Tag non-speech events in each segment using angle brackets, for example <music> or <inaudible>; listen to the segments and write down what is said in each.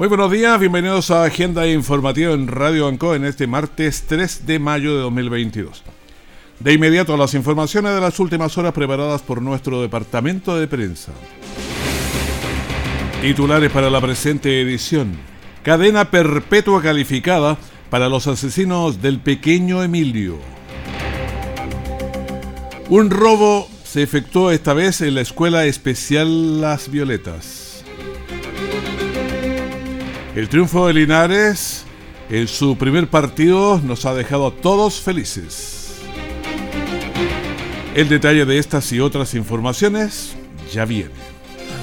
Muy buenos días, bienvenidos a Agenda Informativa en Radio Anco en este martes 3 de mayo de 2022. De inmediato las informaciones de las últimas horas preparadas por nuestro departamento de prensa. Titulares para la presente edición. Cadena perpetua calificada para los asesinos del pequeño Emilio. Un robo se efectuó esta vez en la Escuela Especial Las Violetas. El triunfo de Linares en su primer partido nos ha dejado a todos felices. El detalle de estas y otras informaciones ya viene.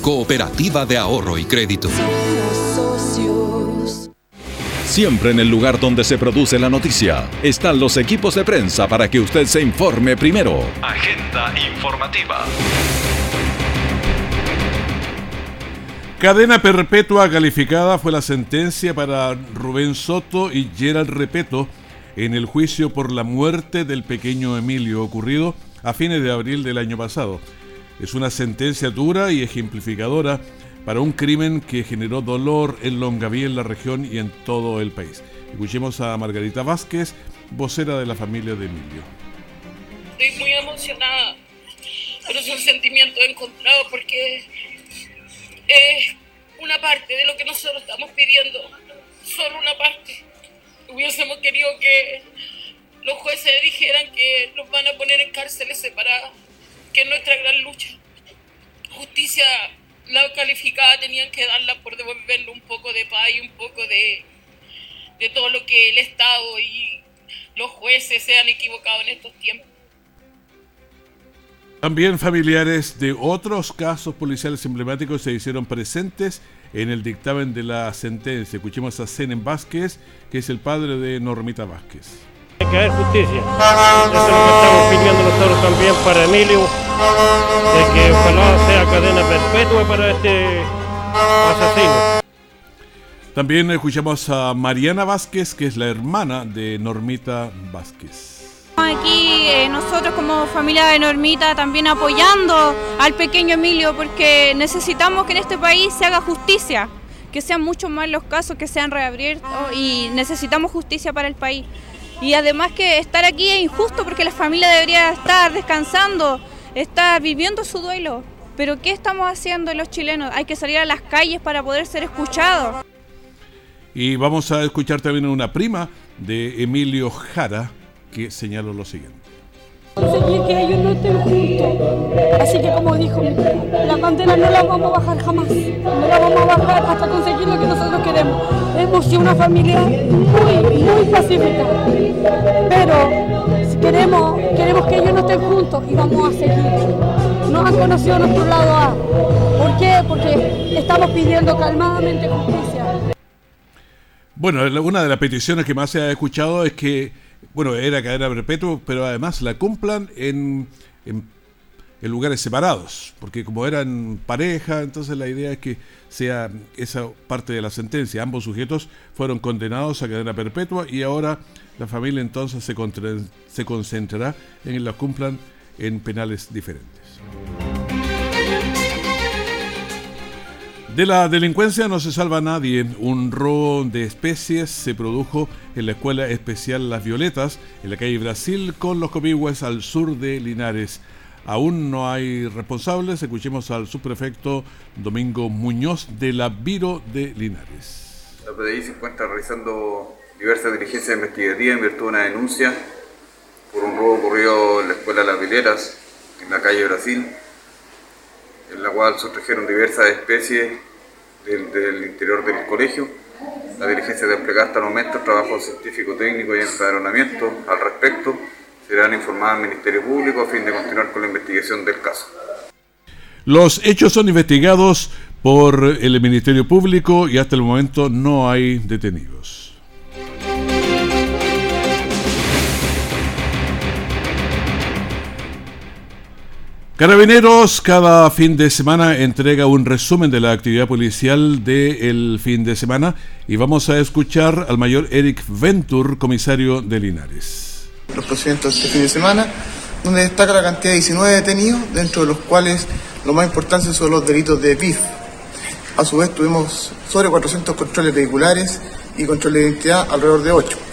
cooperativa de ahorro y crédito. Siempre en el lugar donde se produce la noticia están los equipos de prensa para que usted se informe primero. Agenda informativa. Cadena perpetua calificada fue la sentencia para Rubén Soto y Gerald Repeto en el juicio por la muerte del pequeño Emilio ocurrido a fines de abril del año pasado. Es una sentencia dura y ejemplificadora para un crimen que generó dolor en Longaví, en la región y en todo el país. Escuchemos a Margarita Vázquez, vocera de la familia de Emilio. Estoy muy emocionada, pero son sentimientos encontrados porque es una parte de lo que nosotros estamos pidiendo, solo una parte. Hubiésemos querido que los jueces dijeran que los van a poner en cárceles separadas, que es nuestra gran lucha. Justicia, la calificada tenían que darla por devolverle un poco de paz y un poco de, de todo lo que el Estado y los jueces se han equivocado en estos tiempos. También familiares de otros casos policiales emblemáticos se hicieron presentes en el dictamen de la sentencia. Escuchemos a Zenen Vázquez, que es el padre de Normita Vázquez. Hay que haber justicia. Eso es lo que estamos pidiendo nosotros también para Emilio, de que ojalá sea cadena perpetua para este asesino. También escuchamos a Mariana Vázquez, que es la hermana de Normita Vázquez. Aquí eh, nosotros como familia de Normita también apoyando al pequeño Emilio porque necesitamos que en este país se haga justicia, que sean muchos más los casos que sean reabiertos y necesitamos justicia para el país. Y además que estar aquí es injusto porque la familia debería estar descansando, estar viviendo su duelo. Pero ¿qué estamos haciendo los chilenos? Hay que salir a las calles para poder ser escuchados. Y vamos a escuchar también una prima de Emilio Jara que señaló lo siguiente. Conseguir que ellos no estén juntos. Así que como dijo, la bandera no la vamos a bajar jamás. No la vamos a bajar hasta conseguir lo que nosotros queremos. Hemos sido una familia muy, muy pacífica. Pero queremos, queremos que ellos no estén juntos y vamos a seguir. Nos han conocido nuestro lado A. ¿Por qué? Porque estamos pidiendo calmadamente justicia. Bueno, una de las peticiones que más se ha escuchado es que bueno, era cadena perpetua, pero además la cumplan en, en, en, lugares separados, porque como eran pareja, entonces la idea es que sea esa parte de la sentencia. Ambos sujetos fueron condenados a cadena perpetua y ahora la familia entonces se, se concentrará en que la cumplan en penales diferentes. De la delincuencia no se salva nadie. Un robo de especies se produjo en la Escuela Especial Las Violetas, en la calle Brasil, con los copihue al sur de Linares. Aún no hay responsables. Escuchemos al subprefecto Domingo Muñoz de la Viro de Linares. La PDI se encuentra realizando diversas diligencias investigativas en virtud de una denuncia por un robo ocurrido en la Escuela Las Vileras, en la calle Brasil, en la cual sustrajeron diversas especies del, interior del colegio. La diligencia de desplegar hasta el momento trabajo científico, técnico y empadronamiento al respecto serán informadas al Ministerio Público a fin de continuar con la investigación del caso. Los hechos son investigados por el Ministerio Público y hasta el momento no hay detenidos. Carabineros cada fin de semana entrega un resumen de la actividad policial del fin de semana y vamos a escuchar al mayor Eric Ventur, comisario de Linares. Los procedimientos de este fin de semana, donde destaca la cantidad de 19 detenidos, dentro de los cuales lo más importante son los delitos de PIF. A su vez tuvimos sobre 400 controles vehiculares y controles de identidad alrededor de 8.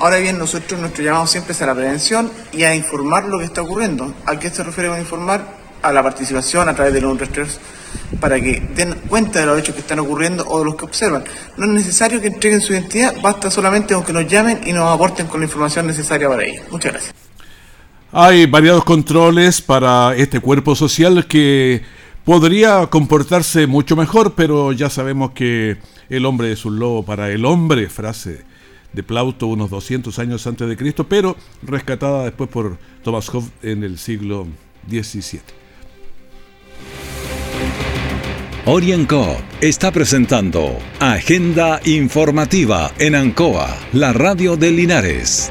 Ahora bien, nosotros nuestro llamado siempre es a la prevención y a informar lo que está ocurriendo. ¿A qué se refiere con informar? A la participación a través de los nuestros para que den cuenta de los hechos que están ocurriendo o de los que observan. No es necesario que entreguen su identidad, basta solamente con que nos llamen y nos aporten con la información necesaria para ello. Muchas gracias. Hay variados controles para este cuerpo social que podría comportarse mucho mejor, pero ya sabemos que el hombre es un lobo para el hombre, frase de Plauto unos 200 años antes de Cristo, pero rescatada después por Thomas Hobbes en el siglo XVII. Orienco está presentando Agenda Informativa en Ancoa, la radio de Linares.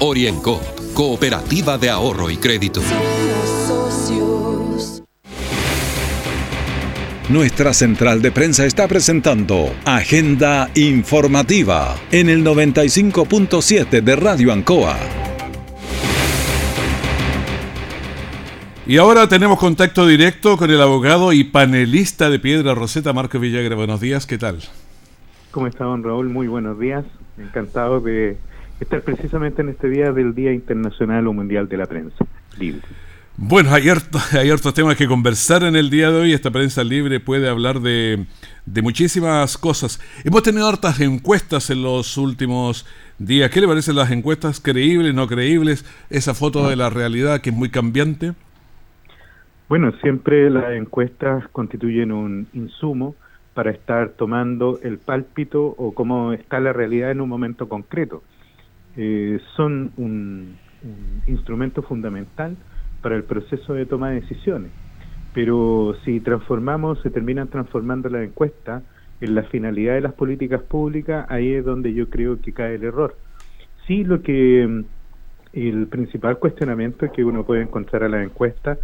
Orienco Cooperativa de Ahorro y Crédito. Nuestra central de prensa está presentando Agenda Informativa en el 95.7 de Radio Ancoa. Y ahora tenemos contacto directo con el abogado y panelista de Piedra Roseta, Marco Villagra. Buenos días, ¿qué tal? ¿Cómo está, don Raúl? Muy buenos días. Encantado de estar precisamente en este día del Día Internacional o Mundial de la Prensa Libre. Bueno, hay, <laughs> hay otros temas que conversar en el día de hoy. Esta prensa libre puede hablar de, de muchísimas cosas. Hemos tenido hartas encuestas en los últimos días. ¿Qué le parecen las encuestas? ¿Creíbles, no creíbles? Esa foto de la realidad que es muy cambiante. Bueno, siempre las encuestas constituyen un insumo para estar tomando el pálpito o cómo está la realidad en un momento concreto. Eh, son un, instrumento fundamental para el proceso de toma de decisiones. Pero si transformamos, se terminan transformando la encuesta en la finalidad de las políticas públicas, ahí es donde yo creo que cae el error. Sí, lo que mm, el principal cuestionamiento que uno puede encontrar a la encuesta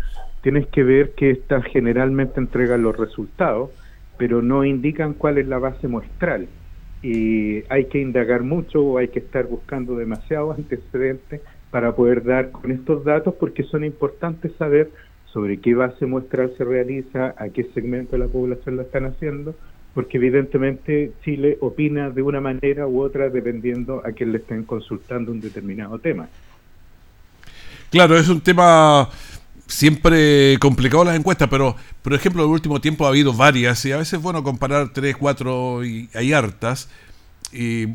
tiene que ver que estas generalmente entregan los resultados, pero no indican cuál es la base muestral y hay que indagar mucho o hay que estar buscando demasiados antecedentes para poder dar con estos datos porque son importantes saber sobre qué base muestral se realiza, a qué segmento de la población lo están haciendo, porque evidentemente Chile opina de una manera u otra dependiendo a quién le estén consultando un determinado tema. Claro, es un tema siempre complicado las encuestas, pero por ejemplo, en el último tiempo ha habido varias y a veces es bueno comparar tres, cuatro y hay hartas. Y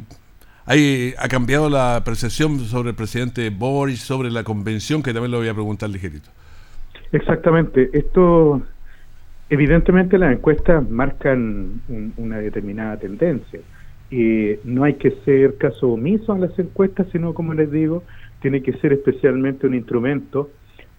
hay, ha cambiado la percepción sobre el presidente Boris, sobre la convención, que también lo voy a preguntar ligerito. Exactamente. Esto, evidentemente las encuestas marcan una determinada tendencia. Y no hay que ser caso omiso a las encuestas, sino, como les digo, tiene que ser especialmente un instrumento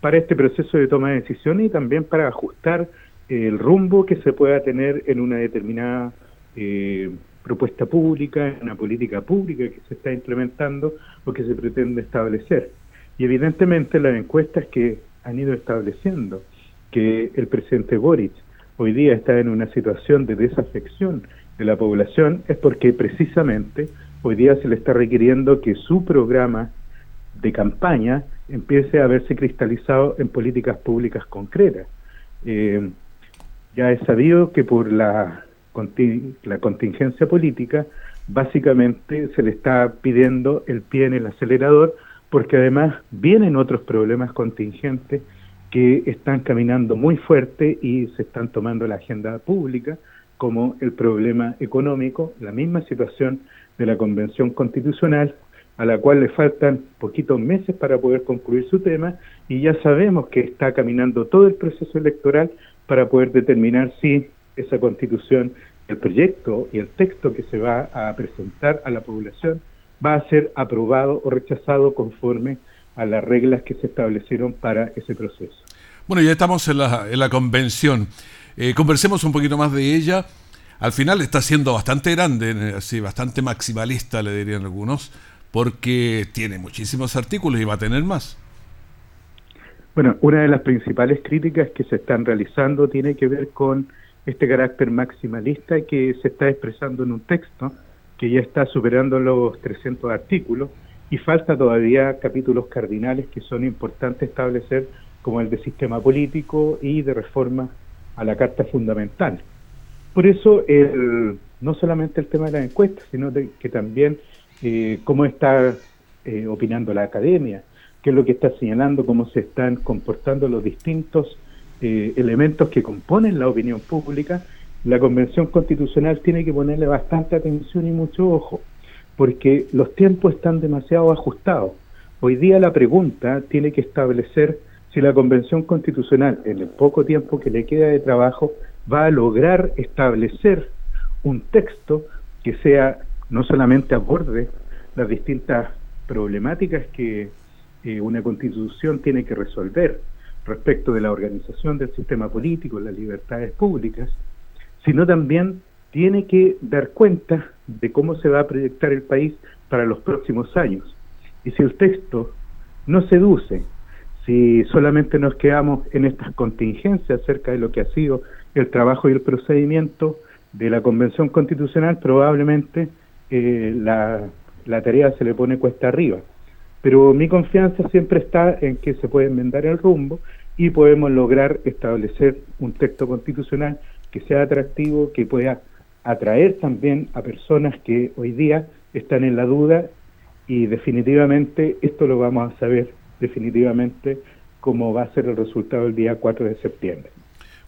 para este proceso de toma de decisiones y también para ajustar el rumbo que se pueda tener en una determinada eh, propuesta pública, en una política pública que se está implementando o que se pretende establecer. Y evidentemente las encuestas que han ido estableciendo que el presidente Boric hoy día está en una situación de desafección de la población es porque precisamente hoy día se le está requiriendo que su programa de campaña empiece a verse cristalizado en políticas públicas concretas. Eh, ya es sabido que por la, la contingencia política, básicamente se le está pidiendo el pie en el acelerador, porque además vienen otros problemas contingentes que están caminando muy fuerte y se están tomando la agenda pública, como el problema económico, la misma situación de la Convención Constitucional, a la cual le faltan poquitos meses para poder concluir su tema, y ya sabemos que está caminando todo el proceso electoral para poder determinar si esa constitución, el proyecto y el texto que se va a presentar a la población va a ser aprobado o rechazado conforme a las reglas que se establecieron para ese proceso. Bueno, ya estamos en la, en la convención. Eh, conversemos un poquito más de ella al final está siendo bastante grande, así, bastante maximalista, le dirían algunos, porque tiene muchísimos artículos y va a tener más. Bueno, una de las principales críticas que se están realizando tiene que ver con este carácter maximalista que se está expresando en un texto que ya está superando los 300 artículos y falta todavía capítulos cardinales que son importantes establecer como el de sistema político y de reforma a la Carta Fundamental. Por eso, el, no solamente el tema de las encuestas, sino que también eh, cómo está eh, opinando la academia, qué es lo que está señalando, cómo se están comportando los distintos eh, elementos que componen la opinión pública, la Convención Constitucional tiene que ponerle bastante atención y mucho ojo, porque los tiempos están demasiado ajustados. Hoy día la pregunta tiene que establecer si la Convención Constitucional, en el poco tiempo que le queda de trabajo, va a lograr establecer un texto que sea no solamente aborde las distintas problemáticas que eh, una constitución tiene que resolver respecto de la organización del sistema político, las libertades públicas, sino también tiene que dar cuenta de cómo se va a proyectar el país para los próximos años. Y si el texto no seduce, si solamente nos quedamos en estas contingencias acerca de lo que ha sido el trabajo y el procedimiento de la Convención Constitucional, probablemente eh, la, la tarea se le pone cuesta arriba. Pero mi confianza siempre está en que se puede enmendar el rumbo y podemos lograr establecer un texto constitucional que sea atractivo, que pueda atraer también a personas que hoy día están en la duda y definitivamente esto lo vamos a saber definitivamente cómo va a ser el resultado el día 4 de septiembre.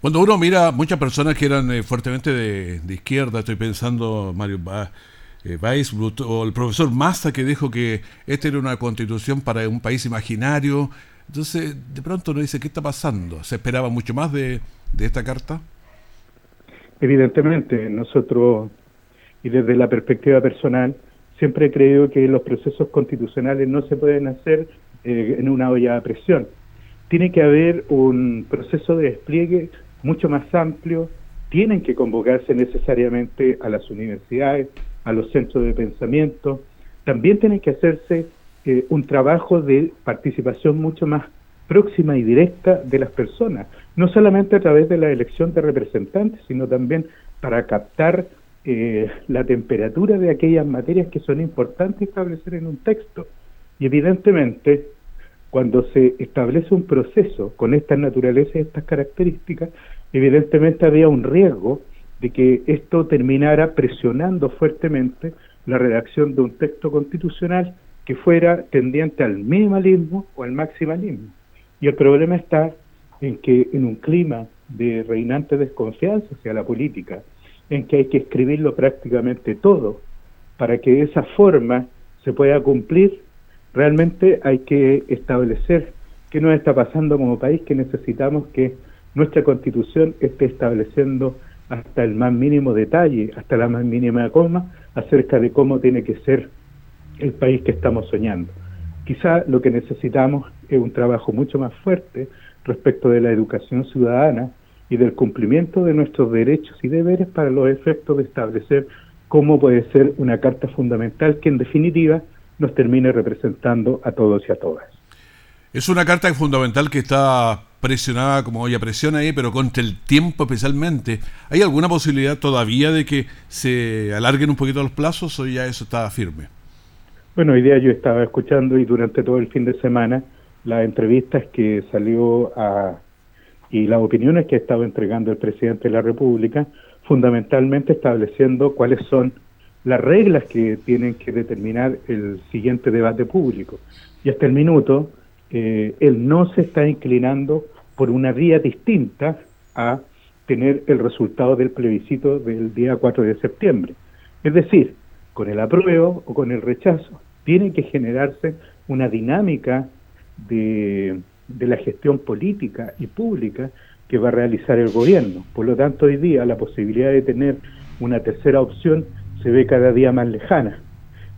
Cuando uno mira muchas personas que eran eh, fuertemente de, izquierda, estoy pensando Mario ba eh, o el profesor Massa que dijo que esta era una constitución para un país imaginario. Entonces, de pronto uno dice, ¿qué está pasando? ¿Se esperaba mucho más de, de esta carta? Evidentemente, nosotros, y desde la perspectiva personal, siempre he creído que los procesos constitucionales no se pueden hacer eh, en una olla de presión. Tiene que haber un proceso de despliegue mucho más amplio, tienen que convocarse necesariamente a las universidades, a los centros de pensamiento, también tiene que hacerse eh, un trabajo de participación mucho más próxima y directa de las personas, no solamente a través de la elección de representantes, sino también para captar eh, la temperatura de aquellas materias que son importantes establecer en un texto. Y evidentemente cuando se establece un proceso con estas naturalezas y estas características, evidentemente había un riesgo de que esto terminara presionando fuertemente la redacción de un texto constitucional que fuera tendiente al minimalismo o al maximalismo. Y el problema está en que en un clima de reinante desconfianza hacia la política, en que hay que escribirlo prácticamente todo para que de esa forma se pueda cumplir realmente hay que establecer qué nos está pasando como país, que necesitamos que nuestra constitución esté estableciendo hasta el más mínimo detalle, hasta la más mínima coma, acerca de cómo tiene que ser el país que estamos soñando. Quizá lo que necesitamos es un trabajo mucho más fuerte respecto de la educación ciudadana y del cumplimiento de nuestros derechos y deberes para los efectos de establecer cómo puede ser una carta fundamental que en definitiva nos termine representando a todos y a todas. Es una carta fundamental que está presionada como olla presión ahí, pero contra el tiempo especialmente. ¿Hay alguna posibilidad todavía de que se alarguen un poquito los plazos o ya eso está firme? Bueno, hoy día yo estaba escuchando y durante todo el fin de semana las entrevistas que salió a, y las opiniones que ha estado entregando el presidente de la República, fundamentalmente estableciendo cuáles son las reglas que tienen que determinar el siguiente debate público. Y hasta el minuto, eh, él no se está inclinando por una vía distinta a tener el resultado del plebiscito del día 4 de septiembre. Es decir, con el apruebo o con el rechazo, tiene que generarse una dinámica de, de la gestión política y pública que va a realizar el gobierno. Por lo tanto, hoy día la posibilidad de tener una tercera opción se ve cada día más lejana.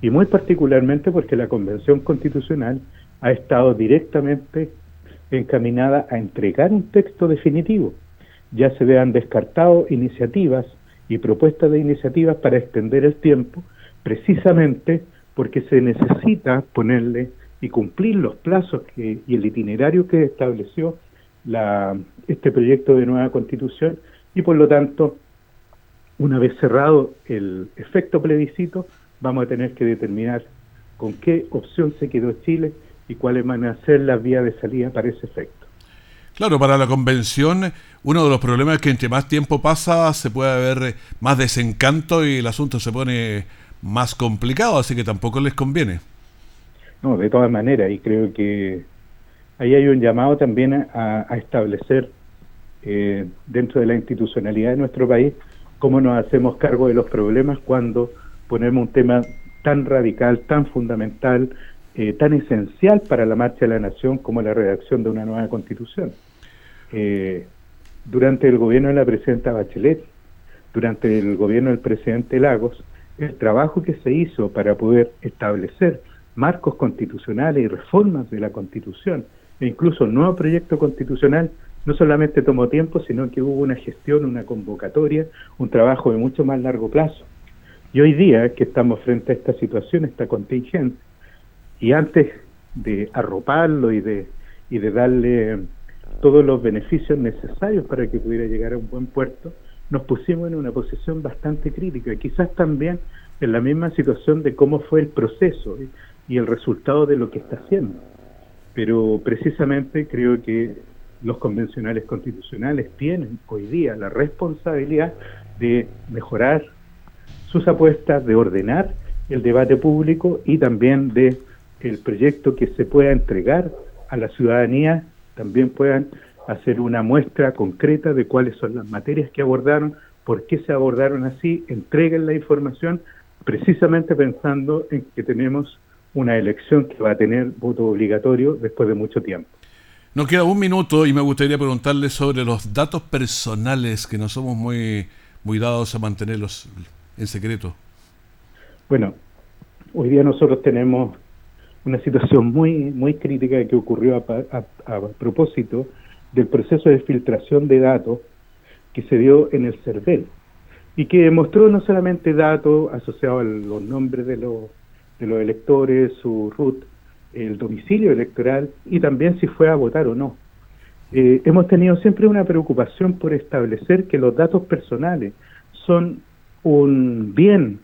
Y muy particularmente porque la Convención Constitucional ha estado directamente encaminada a entregar un texto definitivo. Ya se vean descartado iniciativas y propuestas de iniciativas para extender el tiempo, precisamente porque se necesita ponerle y cumplir los plazos que, y el itinerario que estableció la, este proyecto de nueva constitución y por lo tanto, una vez cerrado el efecto plebiscito, vamos a tener que determinar con qué opción se quedó Chile y cuáles van a ser las vías de salida para ese efecto. Claro, para la convención uno de los problemas es que entre más tiempo pasa se puede haber más desencanto y el asunto se pone más complicado, así que tampoco les conviene. No, de todas maneras, y creo que ahí hay un llamado también a, establecer eh, dentro de la institucionalidad de nuestro país cómo nos hacemos cargo de los problemas cuando ponemos un tema tan radical, tan fundamental, eh, tan esencial para la marcha de la nación como la redacción de una nueva constitución. Eh, durante el gobierno de la presidenta Bachelet, durante el gobierno del presidente Lagos, el trabajo que se hizo para poder establecer marcos constitucionales y reformas de la Constitución, e incluso un nuevo proyecto constitucional, no solamente tomó tiempo, sino que hubo una gestión, una convocatoria, un trabajo de mucho más largo plazo. Y hoy día que estamos frente a esta situación, esta contingencia, y antes de arroparlo y de, y de darle todos los beneficios necesarios para que pudiera llegar a un buen puerto, nos pusimos en una posición bastante crítica, quizás también en la misma situación de cómo fue el proceso y el resultado de lo que está haciendo. Pero precisamente creo que los convencionales constitucionales tienen hoy día la responsabilidad de mejorar sus apuestas, de ordenar el debate público y también de el proyecto que se pueda entregar a la ciudadanía también puedan hacer una muestra concreta de cuáles son las materias que abordaron, por qué se abordaron así, entreguen la información precisamente pensando en que tenemos una elección que va a tener voto obligatorio después de mucho tiempo. Nos queda un minuto y me gustaría preguntarle sobre los datos personales que no somos muy, muy dados a mantenerlos en secreto. Bueno, hoy día nosotros tenemos una situación muy, muy crítica que ocurrió a, propósito del proceso de filtración de datos que se dio en el CERVEL y que mostró no solamente datos asociados a los nombres de los, de los electores, su RUT, el domicilio electoral y también si fue a votar o no. Eh, hemos tenido siempre una preocupación por establecer que los datos personales son un bien,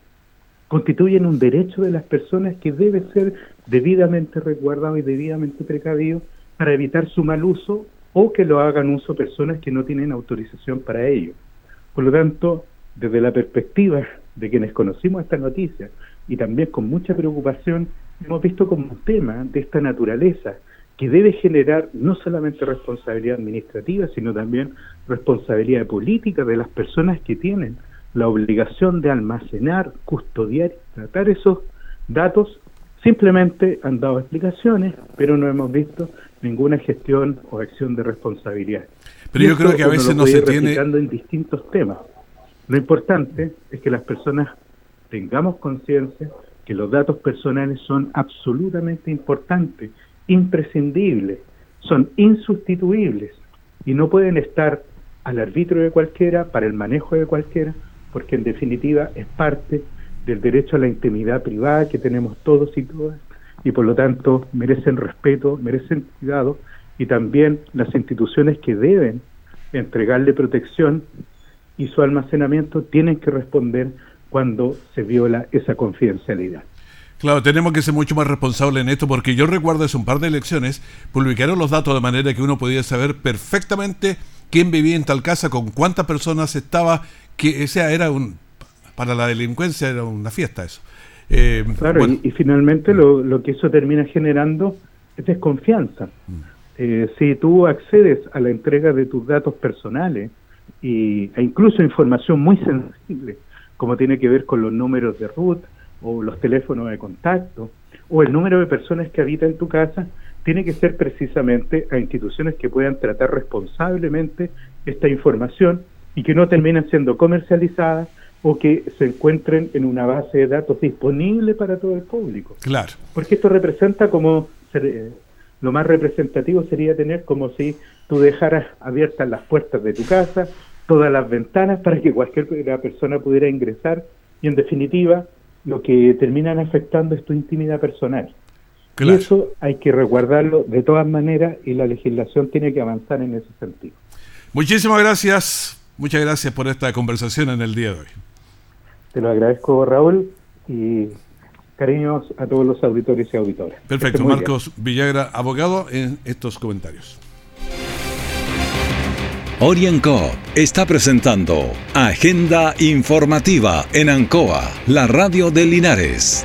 constituyen un derecho de las personas que debe ser debidamente resguardado y debidamente precavido para evitar su mal uso o que lo hagan uso personas que no tienen autorización para ello. Por lo tanto, desde la perspectiva de quienes conocimos esta noticia y también con mucha preocupación, hemos visto como un tema de esta naturaleza que debe generar no solamente responsabilidad administrativa, sino también responsabilidad política de las personas que tienen la obligación de almacenar, custodiar y tratar esos datos, simplemente han dado explicaciones, pero no hemos visto ninguna gestión o acción de responsabilidad. Pero yo creo que a veces no se tiene... en distintos temas. Lo importante es que las personas tengamos conciencia que los datos personales son absolutamente importantes, imprescindibles, son insustituibles y no pueden estar al arbitrio de cualquiera, para el manejo de cualquiera, porque en definitiva es parte del derecho a la intimidad privada que tenemos todos y todas y por lo tanto merecen respeto, merecen cuidado y también las instituciones que deben entregarle protección y su almacenamiento tienen que responder cuando se viola esa confidencialidad. Claro, tenemos que ser mucho más responsables en esto porque yo recuerdo hace un par de elecciones publicaron los datos de manera que uno podía saber perfectamente quién vivía en tal casa, con cuántas personas estaba, que sea era un para la delincuencia era una fiesta eso. Eh, claro, y, finalmente lo, lo, que eso termina generando es desconfianza. Mm. Eh, si tú accedes a la entrega de tus datos personales y, e incluso información muy sensible, como tiene que ver con los números de RUT o los teléfonos de contacto o el número de personas que habitan en tu casa, tiene que ser precisamente a instituciones que puedan tratar responsablemente esta información y que no terminen siendo comercializadas o que se encuentren en una base de datos disponible para todo el público. Claro. Porque esto representa como eh, lo más representativo sería tener como si tú dejaras abiertas las puertas de tu casa, todas las ventanas para que cualquier persona pudiera ingresar y en definitiva lo que terminan afectando es tu intimidad personal. Y eso hay que resguardarlo de todas maneras y la legislación tiene que avanzar en ese sentido. Muchísimas gracias, muchas gracias por esta conversación en el día de hoy. Te lo agradezco Raúl y Cariños a todos los auditores y auditoras. Perfecto, Marcos Villagra, abogado, en estos comentarios. Orienco está presentando Agenda Informativa en Ancoa, la radio de Linares.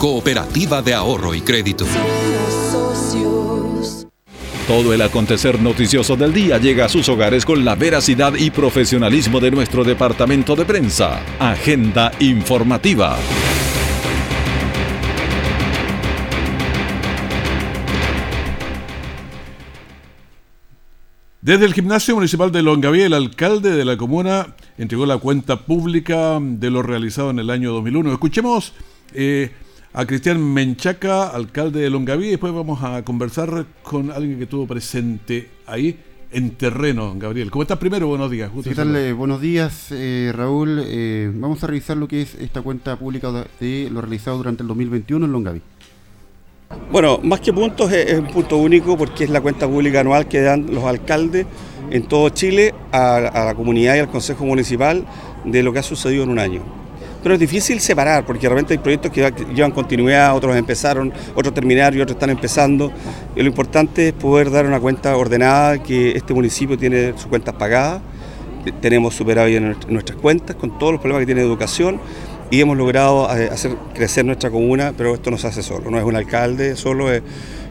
Cooperativa de Ahorro y Crédito. Todo el acontecer noticioso del día llega a sus hogares con la veracidad y profesionalismo de nuestro departamento de prensa. Agenda informativa. Desde el Gimnasio Municipal de Longaví, el alcalde de la comuna entregó la cuenta pública de lo realizado en el año 2001. Escuchemos eh, a Cristian Menchaca, alcalde de Longaví, y después vamos a conversar con alguien que estuvo presente ahí en terreno, Gabriel. ¿Cómo estás primero? Buenos días. ¿Qué tal? Eh, buenos días, eh, Raúl. Eh, vamos a revisar lo que es esta cuenta pública de lo realizado durante el 2021 en Longaví. Bueno, más que puntos es, un punto único porque es la cuenta pública anual que dan los alcaldes en todo Chile a, a la comunidad y al Consejo Municipal de lo que ha sucedido en un año pero es difícil separar porque realmente hay proyectos que llevan continuidad, otros empezaron, otros terminaron y otros están empezando. Y lo importante es poder dar una cuenta ordenada, que este municipio tiene sus cuentas pagadas, tenemos superávit en nuestras cuentas con todos los problemas que tiene educación y hemos logrado eh, hacer crecer nuestra comuna, pero esto no se hace solo, no es un alcalde solo, es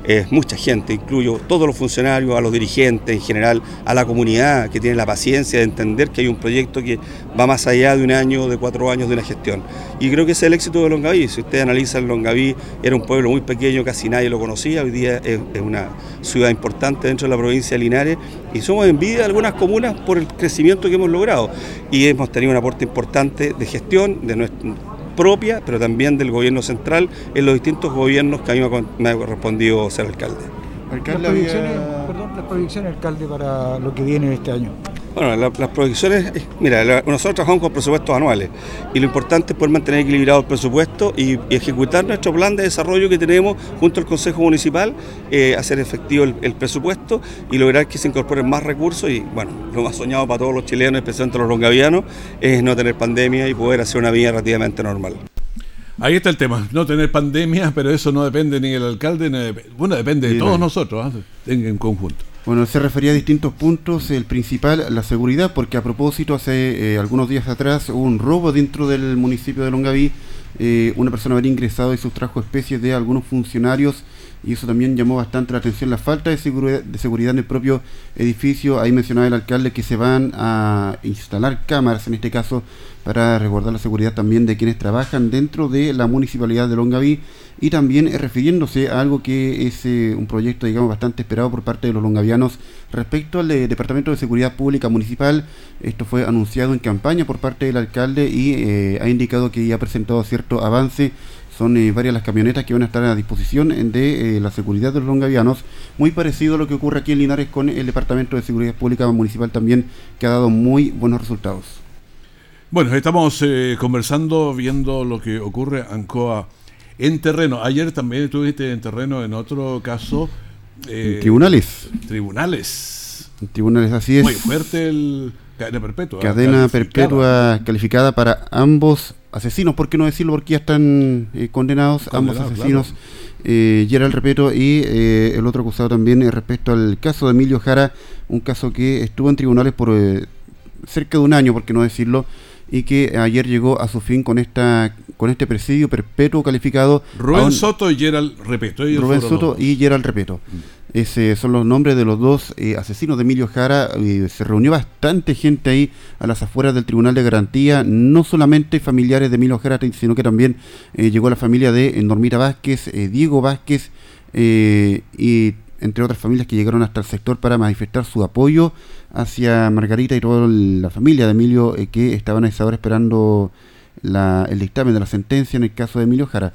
es mucha gente, incluyo todos los funcionarios, a los dirigentes en general, a la comunidad que tiene la paciencia de entender que hay un proyecto que va más allá de un año, de cuatro años de una gestión. Y creo que es el éxito de Longaví. Si usted analiza, Longaví era un pueblo muy pequeño, casi nadie lo conocía, hoy día es, una ciudad importante dentro de la provincia de Linares y somos envidia de algunas comunas por el crecimiento que hemos logrado y hemos tenido un aporte importante de gestión de nuestro propia, pero también del gobierno central en los distintos gobiernos que a mí me ha correspondido ser alcalde. Alcalde las, proyecciones, perdón, las proyecciones, alcalde, para lo que viene este año. Bueno, las proyecciones, mira, nosotros trabajamos con presupuestos anuales y lo importante es poder mantener equilibrado el presupuesto y, ejecutar nuestro plan de desarrollo que tenemos junto al Consejo Municipal, eh, hacer efectivo el, presupuesto y lograr que se incorporen más recursos y, bueno, lo más soñado para todos los chilenos, especialmente los longavianos, es no tener pandemia y poder hacer una vida relativamente normal. Ahí está el tema, no tener pandemia, pero eso no depende ni del alcalde, ni bueno, depende de todos nosotros ¿ah? en conjunto. Bueno, se refería a distintos puntos, el principal, la seguridad, porque a propósito, hace eh, algunos días atrás hubo un robo dentro del municipio de Longaví, eh, una persona había ingresado y sustrajo especies de algunos funcionarios y eso también llamó bastante la atención, la falta de seguridad, de seguridad en el propio edificio. Ahí mencionaba el alcalde que se van a instalar cámaras, en este caso, para resguardar la seguridad también de quienes trabajan dentro de la municipalidad de Longaví y también eh, refiriéndose a algo que es eh, un proyecto, digamos, bastante esperado por parte de los longavianos respecto al eh, Departamento de Seguridad Pública Municipal. Esto fue anunciado en campaña por parte del alcalde y ha indicado que ya ha presentado cierto avance son eh, varias las camionetas que van a estar a disposición de eh, la seguridad de los longavianos, muy parecido a lo que ocurre aquí en Linares con el Departamento de Seguridad Pública Municipal también, que ha dado muy buenos resultados. Bueno, estamos eh, conversando, viendo lo que ocurre en Ancoa en terreno. Ayer también estuviste en terreno en otro caso. en tribunales. Tribunales. En tribunales, así es. Muy fuerte el cadena perpetua. Cadena perpetua calificada para ambos asesinos, ¿por qué no decirlo? Porque ya están eh, condenados ambos asesinos, eh, Gerald Repeto y eh, el otro acusado también respecto al caso de Emilio Jara, un caso que estuvo en tribunales por cerca de un año, por qué no decirlo, y que ayer llegó a su fin con esta con este presidio perpetuo calificado. Rubén Soto y Gerald Repeto. Rubén Soto y Gerald Repeto. Mm. Ese son los nombres de los dos eh, asesinos de Emilio Jara. se reunió bastante gente ahí a las afueras del Tribunal de Garantía, no solamente familiares de Emilio Jara, sino que también eh, llegó la familia de Normita Vázquez, eh, Diego Vázquez y entre otras familias que llegaron hasta el sector para manifestar su apoyo hacia Margarita y toda la familia de Emilio eh, que estaban a esa hora esperando el dictamen de la sentencia en el caso de Emilio Jara.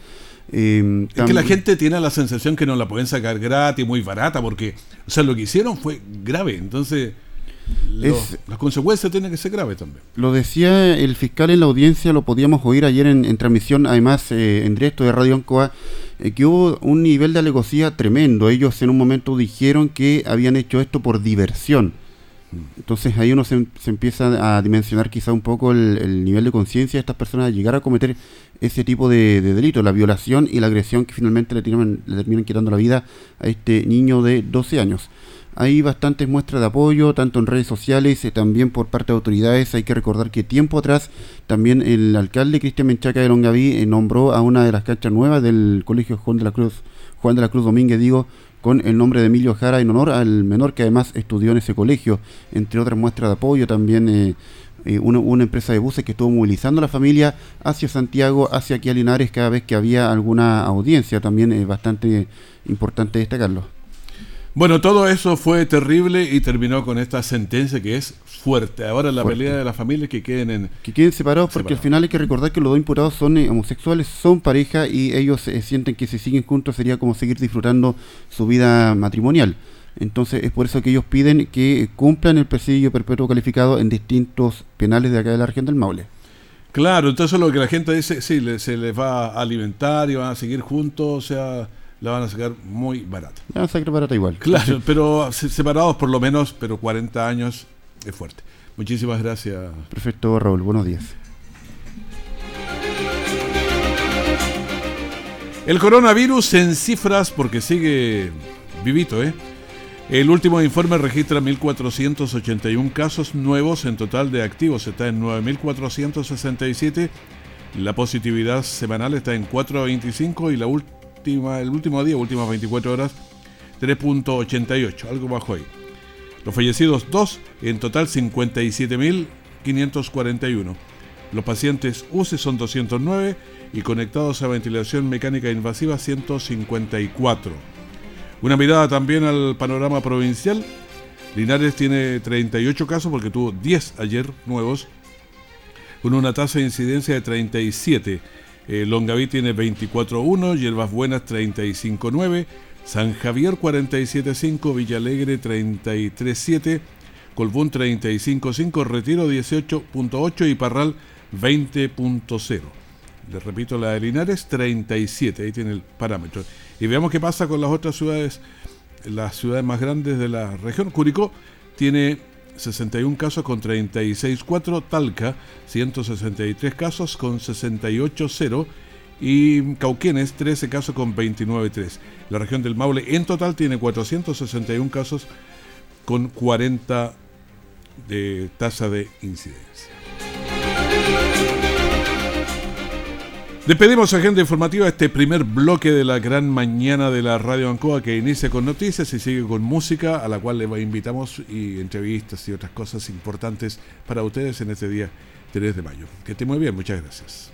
Eh, es que la gente tiene la sensación que no la pueden sacar gratis, muy barata, porque o sea, lo que hicieron fue grave, entonces las consecuencias tienen que ser graves también. Lo decía el fiscal en la audiencia, lo podíamos oír ayer en, transmisión, además eh, en directo de Radio Ancoa, que hubo un nivel de alevosía tremendo. Ellos en un momento dijeron que habían hecho esto por diversión entonces ahí uno se, empieza a dimensionar quizá un poco el, nivel de conciencia de estas personas de llegar a cometer ese tipo de, delito, la violación y la agresión que finalmente le, le terminan quitando la vida a este niño de 12 años. Hay bastantes muestras de apoyo, tanto en redes sociales, eh, también por parte de autoridades. Hay que recordar que tiempo atrás también el alcalde Cristian Menchaca de Longaví eh, nombró a una de las canchas nuevas del Colegio Juan de la Cruz, Juan de la Cruz Domínguez, digo, con el nombre de Emilio Jara en honor al menor que además estudió en ese colegio, entre otras muestras de apoyo también. Eh, eh, una, empresa de buses que estuvo movilizando a la familia hacia Santiago, hacia aquí a Linares cada vez que había alguna audiencia, también es bastante importante destacarlo. Bueno, todo eso fue terrible y terminó con esta sentencia que es fuerte. Ahora la pelea de las familias que queden en... Que queden separados porque al final hay que recordar que los dos imputados son eh, homosexuales, son pareja y ellos eh, sienten que si siguen juntos sería como seguir disfrutando su vida matrimonial. Entonces es por eso que ellos piden que cumplan el presidio perpetuo calificado en distintos penales de acá de la región del Maule. Claro, entonces lo que la gente dice, sí, se les va a alimentar y van a seguir juntos, o sea la van a sacar muy barata. La van a sacar barata igual. Claro, pero separados por lo menos, pero 40 años es fuerte. Muchísimas gracias. Perfecto, Raúl. Buenos días. El coronavirus en cifras, porque sigue vivito, ¿eh? El último informe registra 1.481 casos nuevos en total de activos, está en 9.467. La positividad semanal está en 4.25 y la última el último día, últimas 24 horas, 3.88, algo bajo ahí. Los fallecidos 2, en total 57.541. Los pacientes UCI son 209 y conectados a ventilación mecánica invasiva 154. Una mirada también al panorama provincial. Linares tiene 38 casos porque tuvo 10 ayer nuevos, con una tasa de incidencia de 37 eh, Longaví tiene 24.1, Hierbas Buenas 35.9, San Javier 47.5, Villalegre 33.7, Colbún 35.5, Retiro 18.8 y Parral 20.0. Les repito, la de Linares 37, ahí tiene el parámetro. Y veamos qué pasa con las otras ciudades, las ciudades más grandes de la región. Curicó tiene 61 casos con 36,4, Talca 163 casos con 68,0 y Cauquenes 13 casos con 29,3. La región del Maule en total tiene 461 casos con 40 de tasa de incidencia. Despedimos agenda informativa este primer bloque de la gran mañana de la Radio Ancoa que inicia con noticias y sigue con música a la cual le invitamos y entrevistas y otras cosas importantes para ustedes en este día 3 de mayo. Que esté muy bien, muchas gracias.